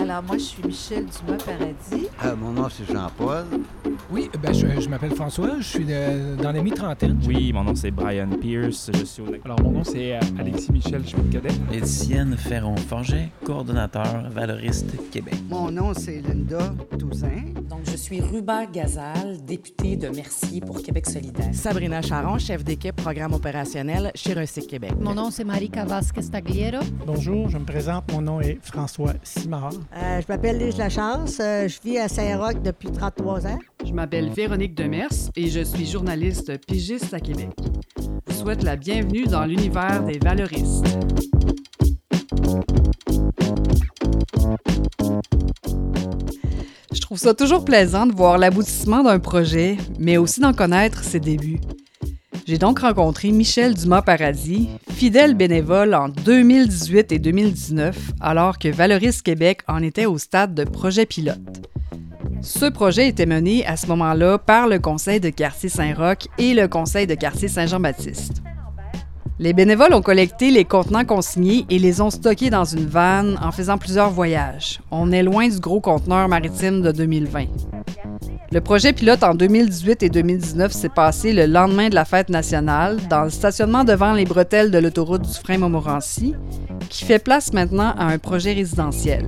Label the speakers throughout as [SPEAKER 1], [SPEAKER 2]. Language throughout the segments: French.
[SPEAKER 1] Alors, moi, je suis Michel Dumas-Paradis.
[SPEAKER 2] Euh, mon nom, c'est Jean-Paul.
[SPEAKER 3] Oui, ben, je, je m'appelle François, je suis de- dans les mi-trentaine.
[SPEAKER 4] Oui, mon nom c'est Brian Pierce, je suis au...
[SPEAKER 5] Alors, mon nom, c'est euh, Alexis Michel, je suis de cadet.
[SPEAKER 6] Étienne Ferron-Forget, coordonnateur valoriste Québec.
[SPEAKER 7] Mon nom, c'est Linda Toussaint.
[SPEAKER 8] Donc, je suis Ruba Gazal, députée de Mercier pour Québec solidaire.
[SPEAKER 9] Sabrina Charon, chef d'équipe programme opérationnel chez Recyc Québec.
[SPEAKER 10] Mon nom, c'est Marika Vasquez-Tagliero.
[SPEAKER 11] Bonjour, je me présente. Mon nom est François Simard.
[SPEAKER 12] Euh, je m'appelle Lise Lachance. Euh, je vis à Saint-Roch depuis 33 ans.
[SPEAKER 13] Je m'appelle Véronique Demers et je suis journaliste pigiste à Québec. Je vous souhaite la bienvenue dans l'univers des valoristes. Je trouve ça toujours plaisant de voir l'aboutissement d'un projet, mais aussi d'en connaître ses débuts. J'ai donc rencontré Michel Dumas-Paradis, fidèle bénévole en 2018 et 2019, alors que Valoris Québec en était au stade de projet pilote. Ce projet était mené à ce moment-là par le Conseil de quartier Saint-Roch et le Conseil de quartier Saint-Jean-Baptiste. Les bénévoles ont collecté les contenants consignés et les ont stockés dans une vanne en faisant plusieurs voyages. On est loin du gros conteneur maritime de 2020. Le projet pilote en 2018 et 2019 s'est passé le lendemain de la fête nationale dans le stationnement devant les bretelles de l'autoroute du frein Montmorency, qui fait place maintenant à un projet résidentiel.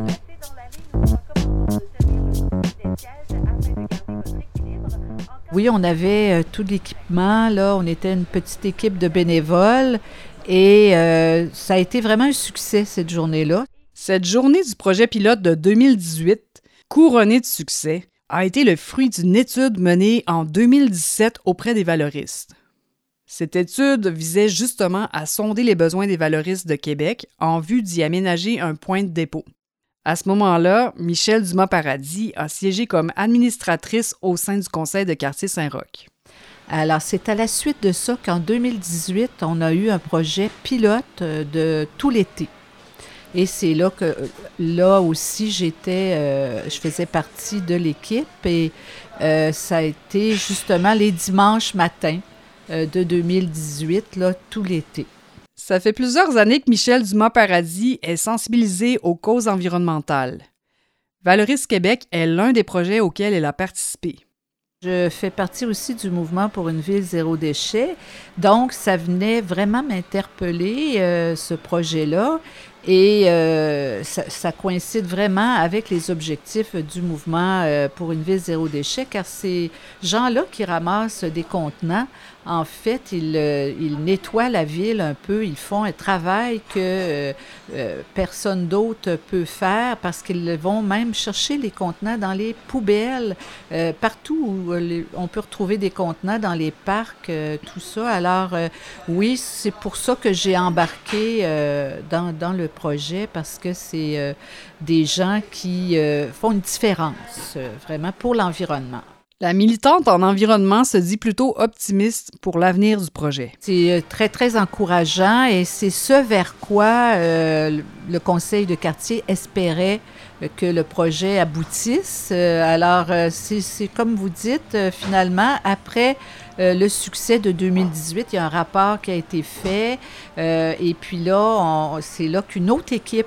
[SPEAKER 1] Oui, on avait euh, tout l'équipement. Là, on était une petite équipe de bénévoles et euh, ça a été vraiment un succès cette journée-là.
[SPEAKER 13] Cette journée du projet pilote de 2018, couronnée de succès, a été le fruit d'une étude menée en 2017 auprès des valoristes. Cette étude visait justement à sonder les besoins des valoristes de Québec en vue d'y aménager un point de dépôt. À ce moment-là, Michel Dumas-Paradis a siégé comme administratrice au sein du conseil de quartier Saint-Roch.
[SPEAKER 1] Alors, c'est à la suite de ça qu'en 2018, on a eu un projet pilote euh, de tout l'été. Et c'est là que, là aussi, j'étais, euh, je faisais partie de l'équipe et euh, ça a été justement les dimanches matins euh, de 2018, là, tout l'été.
[SPEAKER 13] Ça fait plusieurs années que Michel Dumas-Paradis est sensibilisé aux causes environnementales. Valoris Québec est l'un des projets auxquels elle a participé.
[SPEAKER 1] Je fais partie aussi du mouvement pour une ville zéro déchet. Donc, ça venait vraiment m'interpeller, euh, ce projet-là. Et euh, ça, ça, coïncide vraiment avec les objectifs du mouvement euh, pour une ville zéro déchet, car ces gens-là qui ramassent des contenants, en fait, ils, euh, ils, nettoient la ville un peu, ils font un travail que euh, personne d'autre peut faire parce qu'ils vont même chercher les contenants dans les poubelles, euh, partout où les, on peut retrouver des contenants, dans les parcs, euh, tout ça. Alors, euh, oui, c'est pour ça que j'ai embarqué euh, dans, dans, le projet parce que c'est euh, des gens qui euh, font une différence vraiment pour l'environnement.
[SPEAKER 13] La militante en environnement se dit plutôt optimiste pour l'avenir du projet.
[SPEAKER 1] C'est très, très encourageant et c'est ce vers quoi euh, le conseil de quartier espérait que le projet aboutisse. Euh, alors, c'est comme vous dites, euh, finalement, après euh, le succès de 2018, il y a un rapport qui a été fait euh, et puis là, c'est là qu'une autre équipe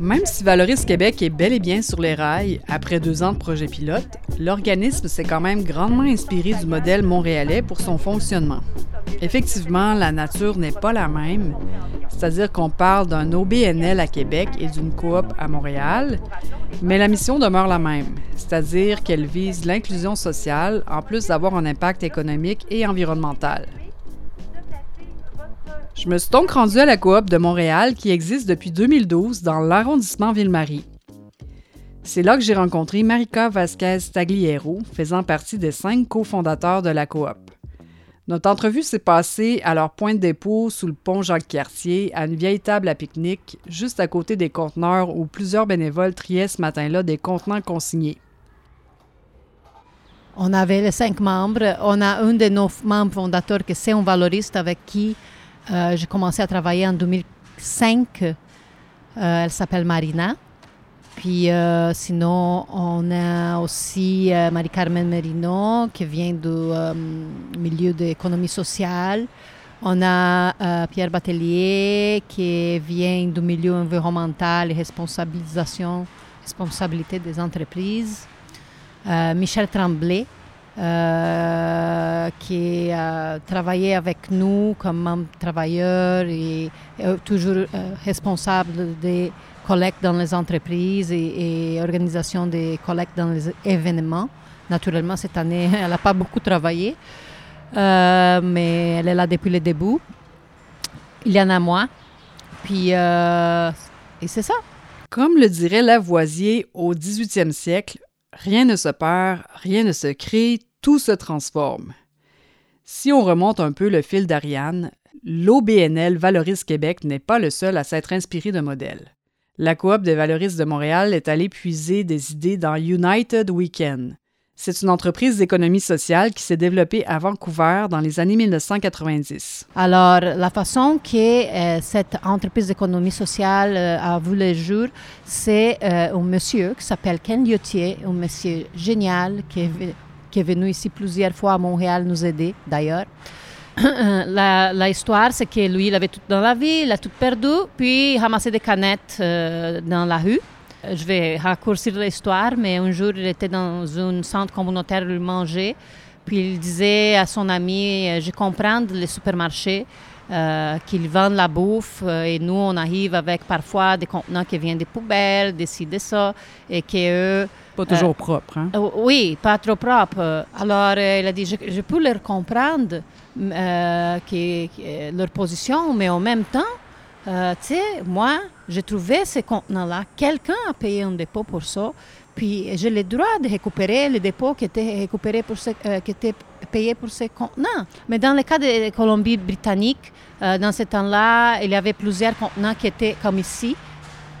[SPEAKER 13] Même si Valoris Québec est bel et bien sur les rails après deux ans de projet pilote, l'organisme s'est quand même grandement inspiré du modèle montréalais pour son fonctionnement. Effectivement, la nature n'est pas la même, c'est-à-dire qu'on parle d'un OBNL à Québec et d'une coop à Montréal, mais la mission demeure la même, c'est-à-dire qu'elle vise l'inclusion sociale en plus d'avoir un impact économique et environnemental. Je me suis donc rendue à la coop de Montréal qui existe depuis 2012 dans l'arrondissement Ville-Marie. C'est là que j'ai rencontré Marika Vasquez Tagliero, faisant partie des cinq cofondateurs de la coop. Notre entrevue s'est passée à leur point de dépôt sous le pont Jacques-Cartier, à une vieille table à pique-nique, juste à côté des conteneurs où plusieurs bénévoles triaient ce matin-là des contenants consignés.
[SPEAKER 10] On avait les cinq membres. On a un de nos membres fondateurs qui c'est un valoriste avec qui euh, j'ai commencé à travailler en 2005. Euh, elle s'appelle Marina. Puis euh, sinon, on a aussi Marie-Carmen Merino qui vient du milieu de l'économie sociale. On a Pierre Batelier qui vient du milieu environnemental et responsabilisation, responsabilité des entreprises. Michel Tremblay euh, qui a travaillé avec nous comme membre travailleur et toujours euh, responsable des collectes dans les entreprises et, organisation des collectes dans les événements. Naturellement, cette année, elle n'a pas beaucoup travaillé, euh, mais elle est là depuis le début. Il y en a moi. Puis, euh, et c'est ça.
[SPEAKER 13] Comme le dirait Lavoisier au 18e siècle, rien ne se perd, rien ne se crée, tout se transforme. Si on remonte un peu le fil d'Ariane, l'OBNL Valorise Québec n'est pas le seul à s'être inspiré de modèles. La coop des valoristes de Montréal est allée puiser des idées dans United Weekend. C'est une entreprise d'économie sociale qui s'est développée à Vancouver dans les années 1990.
[SPEAKER 10] Alors, la façon que euh, cette entreprise d'économie sociale euh, a vu le jour, c'est euh, un monsieur qui s'appelle Ken Liotier, un monsieur génial qui est, qui est venu ici plusieurs fois à Montréal nous aider, d'ailleurs. la, histoire, c'est que lui, il avait tout dans la vie, il a tout perdu, puis il ramassait des canettes euh, dans la rue. Je vais raccourcir l'histoire, mais un jour, il était dans un centre communautaire, il mangeait, puis il disait à son ami, je comprends les supermarchés, euh, qu'ils vendent la bouffe euh, et nous, on arrive avec parfois des contenants qui viennent des poubelles, des ci, des ça, et que eux...
[SPEAKER 13] Pas toujours propres, hein?
[SPEAKER 10] oui, pas trop propres. Alors, il a dit, je, je peux leur comprendre euh, qui, qui, leur position, mais en même temps, euh, tu sais, moi, j'ai trouvé ces contenants-là. Quelqu'un a payé un dépôt pour ça, puis j'ai le droit de récupérer le dépôt qui était récupéré pour ce, euh, qui était payé pour ces contenants. Mais dans le cas de Colombie-Britannique, euh, dans ce temps-là, il y avait plusieurs contenants qui étaient comme ici,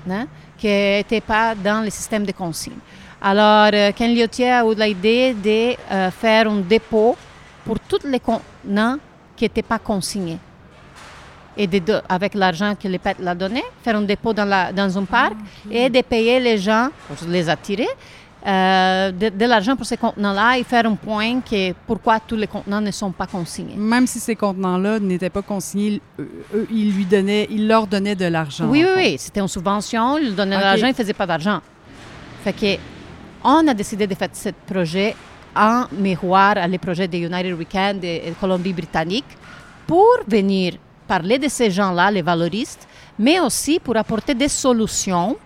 [SPEAKER 10] hein, qui n'étaient pas dans le système de consigne. Alors, Ken Liotier a eu l'idée de faire un dépôt pour tous les contenants qui n'étaient pas consignés. Et de, de, avec l'argent que le PET l'a donné, faire un dépôt dans, la, dans un parc okay. et de payer les gens, pour les attirer, euh, de, de l'argent pour ces contenants-là et faire un point que pourquoi tous les contenants ne sont pas consignés.
[SPEAKER 13] Même si ces contenants-là n'étaient pas consignés, eux, ils, lui donnaient, ils leur donnaient de l'argent.
[SPEAKER 10] Oui, oui, oui. C'était une subvention, ils donnaient okay. de l'argent, ils ne faisaient pas d'argent. Fait que on a décidé de faire ce projet en miroir à les projets de United Weekend et Colombie-Britannique pour venir parler de ces gens-là, les valoristes, mais aussi pour apporter des solutions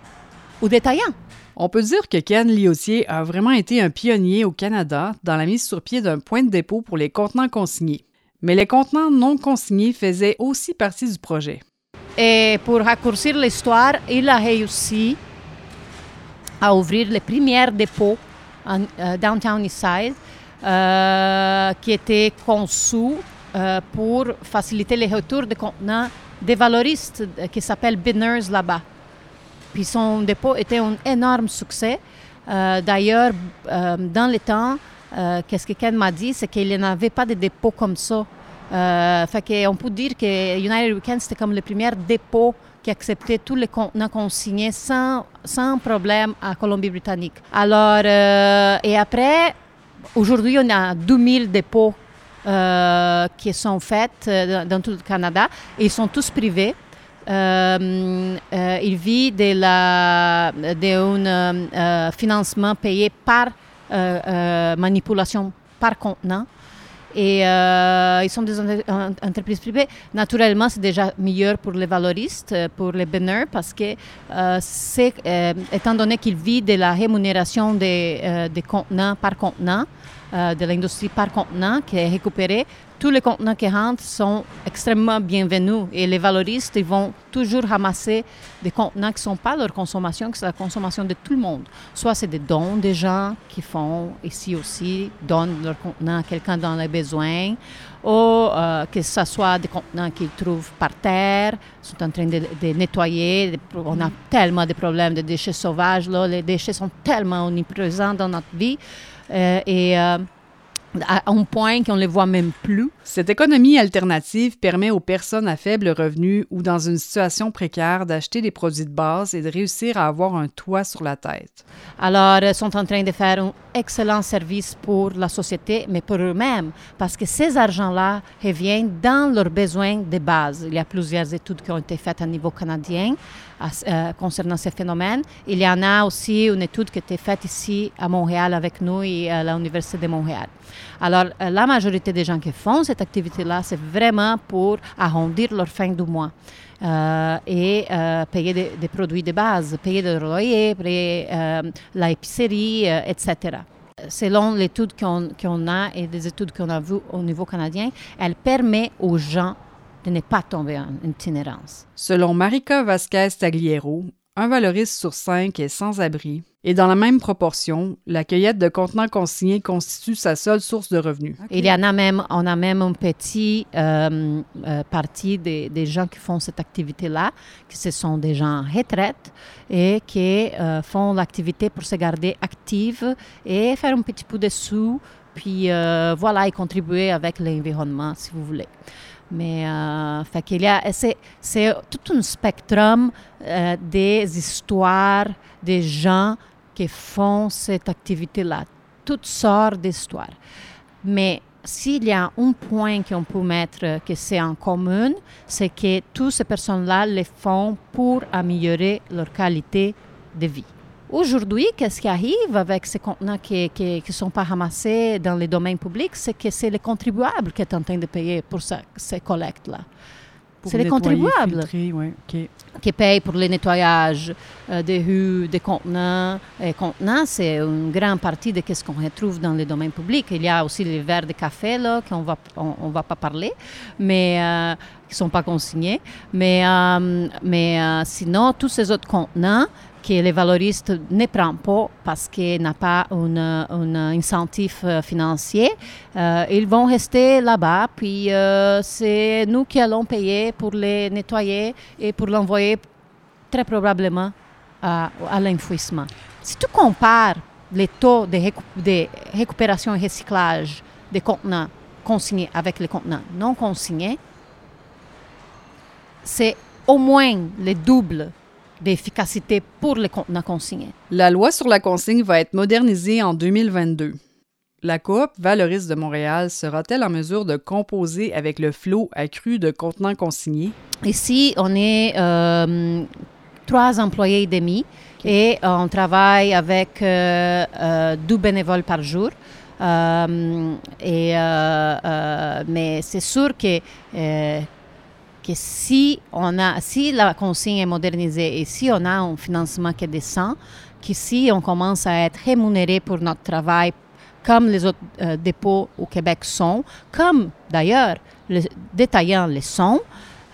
[SPEAKER 10] aux détaillants.
[SPEAKER 13] On peut dire que Ken Liotier a vraiment été un pionnier au Canada dans la mise sur pied d'un point de dépôt pour les contenants consignés. Mais les contenants non consignés faisaient aussi partie du projet.
[SPEAKER 10] Et pour raccourcir l'histoire, il a réussi à ouvrir les premiers dépôts en uh, Downtown Eastside euh, qui étaient conçus euh, pour faciliter les retours de contenants des valoristes euh, qui s'appellent Binners là-bas. Puis son dépôt était un énorme succès. Euh, D'ailleurs, dans les temps, qu'est-ce que Ken m'a dit, c'est qu'il n'y avait pas de dépôt comme ça. fait qu'on peut dire que United Weekend, c'était comme le premier dépôt qui acceptait tous les contenants consignés sans, sans problème à Colombie-Britannique. Alors, euh, et après, aujourd'hui, on a 2000 dépôts euh, qui sont faits dans, dans, tout le Canada et ils sont tous privés. Euh, ils vivent de la, d'un financement payé par manipulation par contenant et euh, ils sont des entreprises privées. Naturellement, c'est déjà meilleur pour les valoristes, pour les banners, parce que euh, c'est, euh, étant donné qu'ils vivent de la rémunération des, des contenants par contenant, de l'industrie par contenant qui est récupérée, tous les contenants qui rentrent sont extrêmement bienvenus et les valoristes ils vont toujours ramasser des contenants qui ne sont pas leur consommation, que c'est la consommation de tout le monde. Soit c'est des dons des gens qui font ici aussi, donnent leurs contenants à quelqu'un dans les besoins, ou euh, que ce soit des contenants qu'ils trouvent par terre, sont en train de, nettoyer. On a tellement de problèmes de déchets sauvages, les déchets sont tellement omniprésents dans notre vie. Euh, et euh, à un point qu'on ne les voit même plus.
[SPEAKER 13] Cette économie alternative permet aux personnes à faible revenu ou dans une situation précaire d'acheter des produits de base et de réussir à avoir un toit sur la tête.
[SPEAKER 10] Alors, ils sont en train de faire un excellent service pour la société, mais pour eux-mêmes, parce que ces argents-là reviennent dans leurs besoins de base. Il y a plusieurs études qui ont été faites à niveau canadien euh, concernant ces phénomènes. Il y en a aussi une étude qui a été faite ici à Montréal avec nous et à l'Université de Montréal. Alors, euh, la majorité des gens qui font cette activité-là, c'est vraiment pour arrondir leur fin du mois. Et euh, payer des, produits de base, payer le loyer, payer euh, la épicerie, etc. Selon l'étude qu'on qu a et des études qu'on a vues au niveau canadien, elle permet aux gens de ne pas tomber en itinérance.
[SPEAKER 13] Selon Marika Vasquez Tagliero, un valoriste sur cinq est sans abri. Et dans la même proportion, la cueillette de contenants consignés constitue sa seule source de revenus.
[SPEAKER 10] Il y en a même, on a même une petite euh, euh, partie des, gens qui font cette activité-là, que ce sont des gens en retraite et qui euh, font l'activité pour se garder active et faire un petit peu de sous, puis voilà, et contribuer avec l'environnement, si vous voulez. Mais euh, fait qu'il y a, c'est, c'est tout un spectrum euh, des histoires des gens qui font cette activité-là, toutes sortes d'histoires. Mais s'il y a un point qu'on peut mettre que c'est en commun, c'est que toutes ces personnes-là le font pour améliorer leur qualité de vie. Aujourd'hui, qu'est-ce qui arrive avec ces contenants qui ne sont pas ramassés dans les domaines publics, c'est que c'est les contribuables qui sont en train de payer pour ça, ces collectes-là. C'est les contribuables
[SPEAKER 13] filtrer, ouais. okay.
[SPEAKER 10] qui payent pour le nettoyage euh, des rues, des contenants. Et contenants, c'est une grande partie de ce qu'on retrouve dans les domaines publics. Il y a aussi les verres de café, là, qu'on va, on, on va pas parler, mais euh, qui sont pas consignés. Mais, euh, mais sinon, tous ces autres contenants que les valoristes ne prennent pas parce qu'ils n'ont pas un, un incentif financier. Euh, ils vont rester là-bas, puis euh, c'est nous qui allons payer pour les nettoyer et pour l'envoyer très probablement à, à l'enfouissement. Si tu compares les taux de, de récupération et recyclage des contenants consignés avec les contenants non consignés, c'est au moins le double d'efficacité pour les contenants consignés.
[SPEAKER 13] La loi sur la consigne va être modernisée en 2022. La coop Valoriste de Montréal sera-t-elle en mesure de composer avec le flot accru de contenants consignés?
[SPEAKER 10] Ici, on est euh, trois employés et demi okay. et on travaille avec euh, euh, deux bénévoles par jour. Euh, et, mais c'est sûr que que si, on a, si la consigne est modernisée et si on a un financement qui descend, qu'ici on commence à être rémunéré pour notre travail comme les autres euh, dépôts au Québec sont, comme d'ailleurs les détaillants le sont,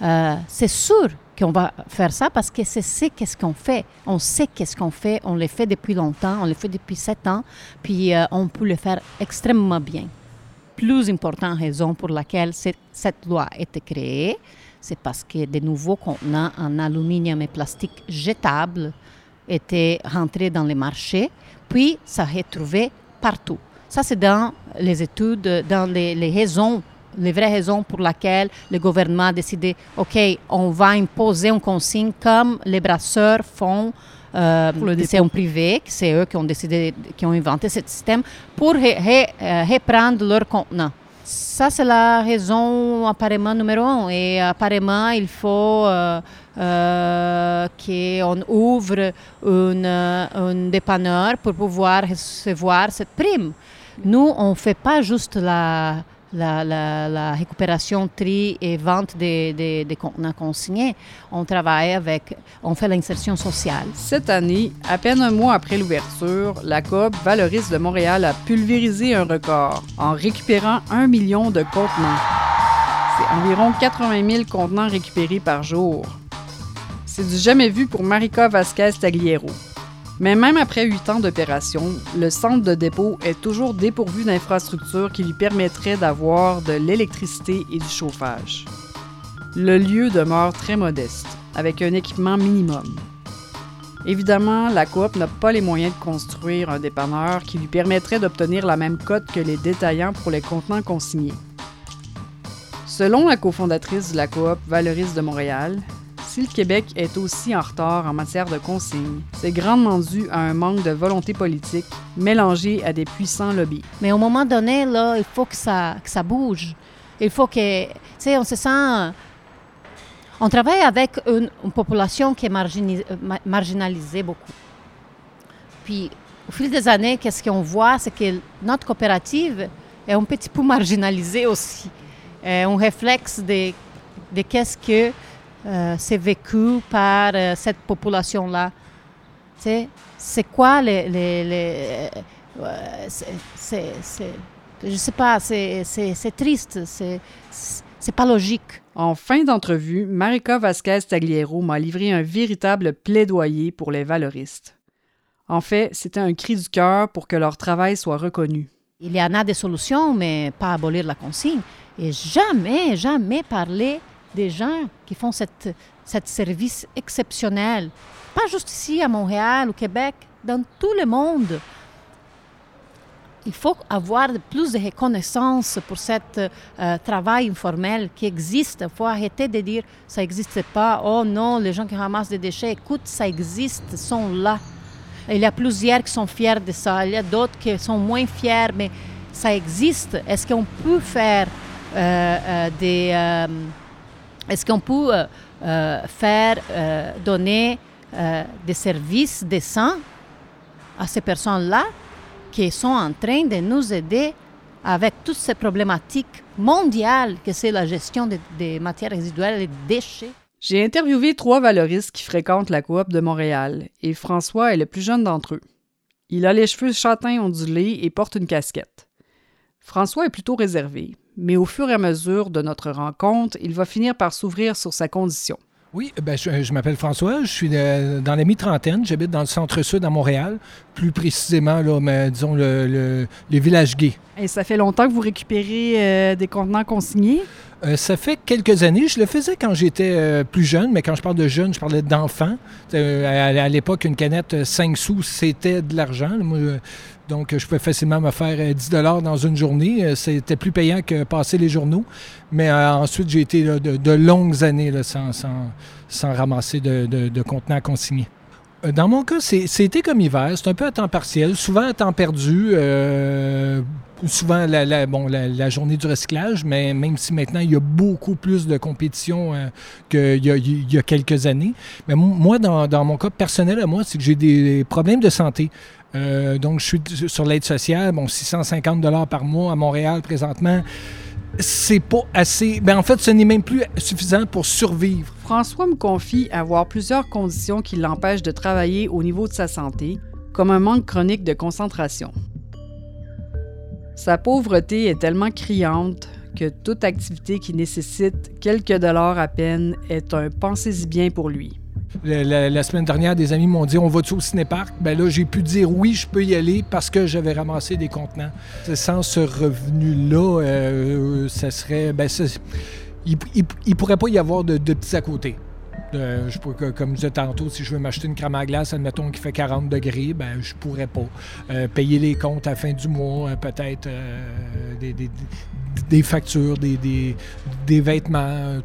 [SPEAKER 10] euh, c'est sûr qu'on va faire ça parce que c'est ce qu'est-ce qu'on fait. On sait qu'est-ce qu'on fait, on le fait depuis longtemps, on le fait depuis sept ans, puis euh, on peut le faire extrêmement bien. Plus importante raison pour laquelle cette loi a été créée, c'est parce que de nouveaux contenants en aluminium et plastique jetables étaient rentrés dans les marchés, puis ça retrouvé partout. Ça, c'est dans les études, dans les, les, raisons, les vraies raisons pour lesquelles le gouvernement a décidé, OK, on va imposer une consigne comme les brasseurs font. Euh, c'est un privé, c'est eux qui ont décidé, qui ont inventé ce système pour re, re, euh, reprendre leurs contenants. Ça, c'est la raison apparemment numéro un. Et apparemment, il faut euh, euh, qu'on ouvre un dépanneur pour pouvoir recevoir cette prime. Nous, on ne fait pas juste la, la, récupération, tri et vente des, des, des, contenants consignés. On travaille avec, on fait l'insertion sociale.
[SPEAKER 13] Cette année, à peine un mois après l'ouverture, la Coop Valoriste de Montréal a pulvérisé un record en récupérant un million de contenants. C'est environ 80 000 contenants récupérés par jour. C'est du jamais vu pour Marika Vasquez Tagliero. Mais même après huit ans d'opération, le centre de dépôt est toujours dépourvu d'infrastructures qui lui permettraient d'avoir de l'électricité et du chauffage. Le lieu demeure très modeste, avec un équipement minimum. Évidemment, la coop n'a pas les moyens de construire un dépanneur qui lui permettrait d'obtenir la même cote que les détaillants pour les contenants consignés. Selon la cofondatrice de la coop Valoris de Montréal, si le Québec est aussi en retard en matière de consignes, c'est grandement dû à un manque de volonté politique mélangé à des puissants lobbies.
[SPEAKER 10] Mais au moment donné, là, il faut que ça, que ça bouge. Il faut que, tu sais, on se sent... On travaille avec une, population qui est marginalisée beaucoup. Puis, au fil des années, qu'est-ce qu'on voit, c'est que notre coopérative est un petit peu marginalisée aussi. Euh, un réflexe de, de qu'est-ce que euh, c'est vécu par euh, cette population-là. Sais, c'est quoi les... les, les- euh, c'est- c'est- c'est- je sais pas, c'est c'est- c'est triste, c'est c'est pas logique.
[SPEAKER 13] En fin d'entrevue, Marika Vasquez Tagliero m'a livré un véritable plaidoyer pour les valoristes. En fait, c'était un cri du cœur pour que leur travail soit reconnu.
[SPEAKER 10] Il y en a des solutions, mais pas abolir la consigne. Et jamais, jamais parler des gens qui font cette, service exceptionnel. Pas juste ici à Montréal, au Québec, dans tout le monde. Il faut avoir plus de reconnaissance pour ce travail informel qui existe. Il faut arrêter de dire ça n'existe pas. Oh non, les gens qui ramassent des déchets, écoute, ça existe, sont là. Il y a plusieurs qui sont fiers de ça. Il y a d'autres qui sont moins fiers, mais ça existe. Est-ce qu'on peut faire euh, euh, des... Est-ce qu'on peut euh, euh, faire euh, donner des services décents à ces personnes-là qui sont en train de nous aider avec toutes ces problématiques mondiales que c'est la gestion des, des matières résiduelles et des déchets?
[SPEAKER 13] J'ai interviewé trois valoristes qui fréquentent la coop de Montréal et François est le plus jeune d'entre eux. Il a les cheveux châtains ondulés et porte une casquette. François est plutôt réservé, mais au fur et à mesure de notre rencontre, il va finir par s'ouvrir sur sa condition.
[SPEAKER 3] Oui, ben, je, je m'appelle François, je suis de- dans la mi-trentaine, j'habite dans le centre-sud à Montréal, plus précisément, là, mais, disons, le, le, le village gay.
[SPEAKER 13] Et ça fait longtemps que vous récupérez euh, des contenants consignés?
[SPEAKER 3] Euh, ça fait quelques années. Je le faisais quand j'étais euh, plus jeune, mais quand je parle de jeune, je parlais d'enfant. Euh, à à l'époque, une canette euh, 5 sous, c'était de l'argent. Moi, euh, donc, je pouvais facilement me faire euh, 10 dans une journée. Euh, C'était plus payant que passer les journaux. Mais euh, ensuite, j'ai été de, longues années sans, ramasser de, de, de contenants consignés. Euh, Dans mon cas, c'est- c'était comme hiver. C'est un peu à temps partiel, souvent à temps perdu. euh, souvent la, la- bon, la, journée du recyclage, mais même si maintenant il y a beaucoup plus de compétition euh, qu'il y y a quelques années. Mais mo- moi, dans, dans mon cas personnel à moi, c'est que j'ai des problèmes de santé. Euh, donc, je suis sur l'aide sociale, bon, 650 dollars par mois à Montréal présentement. C'est pas assez. Ben, en fait, ce n'est même plus suffisant pour survivre.
[SPEAKER 13] François me confie avoir plusieurs conditions qui l'empêchent de travailler au niveau de sa santé, comme un manque chronique de concentration. Sa pauvreté est tellement criante que toute activité qui nécessite quelques dollars à peine est un pensez-y bien pour lui.
[SPEAKER 3] La, semaine dernière, des amis m'ont dit On va-tu au cinéparc? Ben là, j'ai pu dire oui, je peux y aller parce que j'avais ramassé des contenants. Sans ce revenu-là, euh, ça serait. Ben, ça- il, il pourrait pas y avoir de petits à côté. Euh, je comme je disais tantôt, si je veux m'acheter une crème à glace, admettons qu'il fait 40 degrés, ben je pourrais pas. Euh, payer les comptes à la fin du mois, euh, peut-être des, factures, des, vêtements.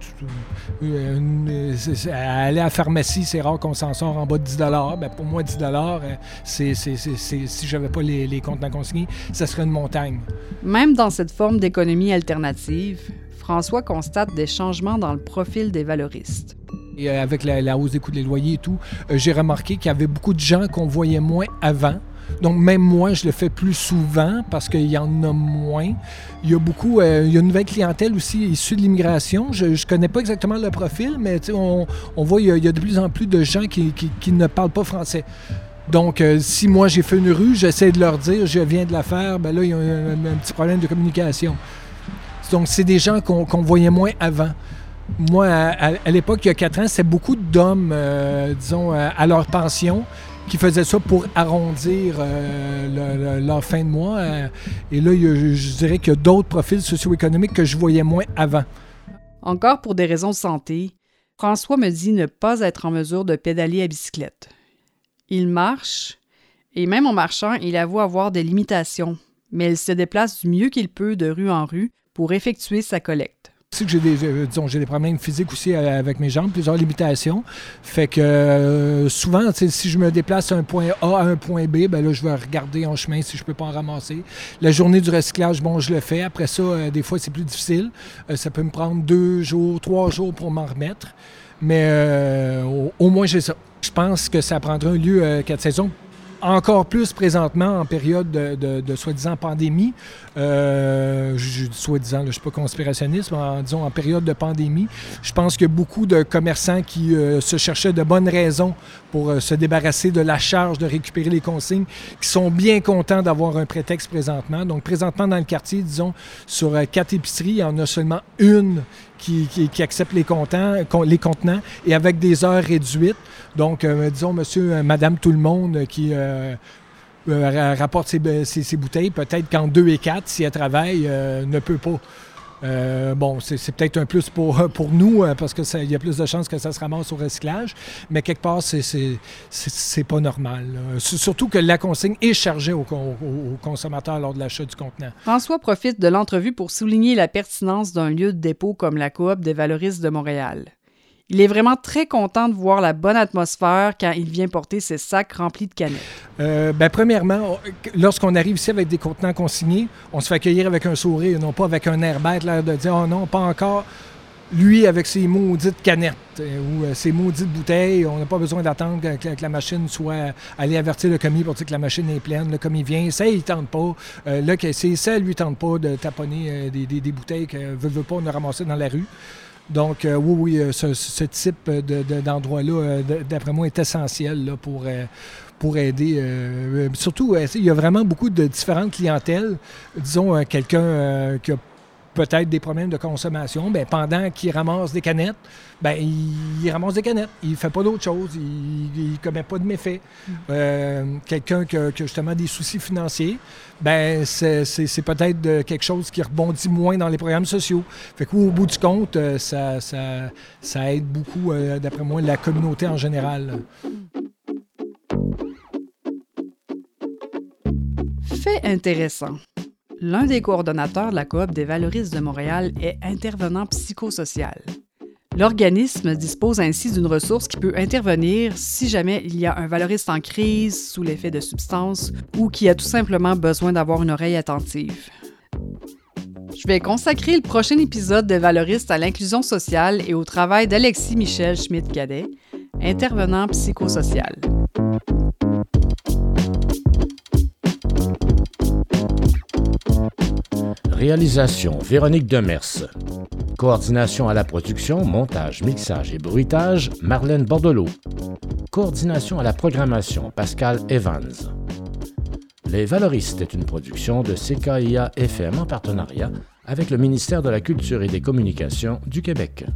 [SPEAKER 3] aller à la pharmacie, c'est rare qu'on s'en sort en bas de 10 ben, Pour moi, 10 euh, c'est, si j'avais pas les, comptes non consignés, ça serait une montagne.
[SPEAKER 13] Même dans cette forme d'économie alternative, François constate des changements dans le profil des valoristes.
[SPEAKER 3] Et euh, avec la, hausse des coûts des loyers et tout, euh, j'ai remarqué qu'il y avait beaucoup de gens qu'on voyait moins avant. Donc même moi, je le fais plus souvent parce qu'il y en a moins. Il y a beaucoup, euh, il y a une nouvelle clientèle aussi issue de l'immigration. Je ne connais pas exactement le profil, mais on, on voit qu'il y, a- de plus en plus de gens qui, ne parlent pas français. Donc, si moi j'ai fait une rue, j'essaie de leur dire je viens de la faire, ben là, il y a un, petit problème de communication. Donc, c'est des gens qu'on voyait moins avant. Moi, à, l'époque, il y a quatre ans, c'est beaucoup d'hommes, euh, disons, à, à leur pension qui faisaient ça pour arrondir euh, le- le- leur fin de mois. euh, et là, je dirais qu'il y a d'autres profils socio-économiques que je voyais moins avant.
[SPEAKER 13] Encore pour des raisons de santé, François me dit ne pas être en mesure de pédaler à bicyclette. Il marche, et même en marchant, il avoue avoir des limitations, mais il se déplace du mieux qu'il peut de rue en rue pour effectuer sa collecte.
[SPEAKER 3] Que j'ai des, euh, des problèmes physiques aussi euh, avec mes jambes, plusieurs limitations. Fait que euh, souvent, si je me déplace d'un point A à un point B, ben là, je vais regarder en chemin si je peux pas en ramasser. La journée du recyclage, bon, je le fais. Après ça, des fois, c'est plus difficile. Ça peut me prendre deux jours, trois jours pour m'en remettre. Mais au, au moins, j'ai ça. Je pense que ça prendra un lieu quatre saisons. Encore plus présentement en période de, soi-disant pandémie. Euh, soi-disant, je ne suis pas conspirationniste, mais en, disons en période de pandémie, je pense que beaucoup de commerçants qui euh, se cherchaient de bonnes raisons pour euh, se débarrasser de la charge de récupérer les consignes, qui sont bien contents d'avoir un prétexte présentement. Donc présentement dans le quartier, disons, sur euh, quatre épiceries, il y en a seulement une qui, qui- les, comptants, con- les contenants et avec des heures réduites. Donc, euh, disons, monsieur, madame, tout le monde qui ra- rapporte ses, ses- bouteilles, peut-être qu'en deux et quatre, si elle travaille, ne peut pas. Euh, bon, c'est peut-être un plus pour, pour nous, euh, parce qu'il y a plus de chances que ça se ramasse au recyclage, mais quelque part, c'est- pas normal. Surtout que la consigne est chargée au, con- au- au consommateur lors de l'achat du contenant.
[SPEAKER 13] François profite de l'entrevue pour souligner la pertinence d'un lieu de dépôt comme la coop des valoristes de Montréal. Il est vraiment très content de voir la bonne atmosphère quand il vient porter ses sacs remplis de canettes.
[SPEAKER 3] Euh, ben, premièrement, on- lorsqu'on arrive ici avec des contenants consignés, on se fait accueillir avec un sourire, non pas avec un air bête, l'air de dire Oh non, pas encore. Lui, avec ses maudites canettes euh, ou euh, ses maudites bouteilles, on n'a pas besoin d'attendre que, la machine soit. aller avertir le commis pour dire que la machine est pleine. Le commis vient, ça, il tente pas. Euh, le caissier, ça, lui tente pas de taponner des, bouteilles que veut, veut pas on a dans la rue. Donc, euh, oui, oui, euh, ce, type de- de- d'endroit-là, euh, d'après moi, est essentiel là, pour, pour aider. surtout, il y a vraiment beaucoup de différentes clientèles. Disons, quelqu'un qui a peut-être des problèmes de consommation, ben, pendant qu'il ramasse des canettes, ben, il, il ramasse des canettes. Il ne fait pas d'autre chose. Il ne commet pas de méfaits. Euh, quelqu'un qui a, qui a justement des soucis financiers, ben, c'est c'est- c'est peut-être quelque chose qui rebondit moins dans les programmes sociaux. Fait qu'au bout du compte, euh, ça, ça, ça aide beaucoup, euh, d'après moi, la communauté en général.
[SPEAKER 13] Fait intéressant. L'un des coordonnateurs de la coop des valoristes de Montréal est intervenant psychosocial. L'organisme dispose ainsi d'une ressource qui peut intervenir si jamais il y a un valoriste en crise, sous l'effet de substances ou qui a tout simplement besoin d'avoir une oreille attentive. Je vais consacrer le prochain épisode de Valoristes à l'inclusion sociale et au travail d'Alexis Michel Schmidt-Cadet, intervenant psychosocial.
[SPEAKER 2] Réalisation Véronique Demers. Coordination à la production, montage, mixage et bruitage, Marlène Bordelot. Coordination à la programmation, Pascal Evans. Les Valoristes est une production de CKIA FM en partenariat avec le ministère de la Culture et des Communications du Québec.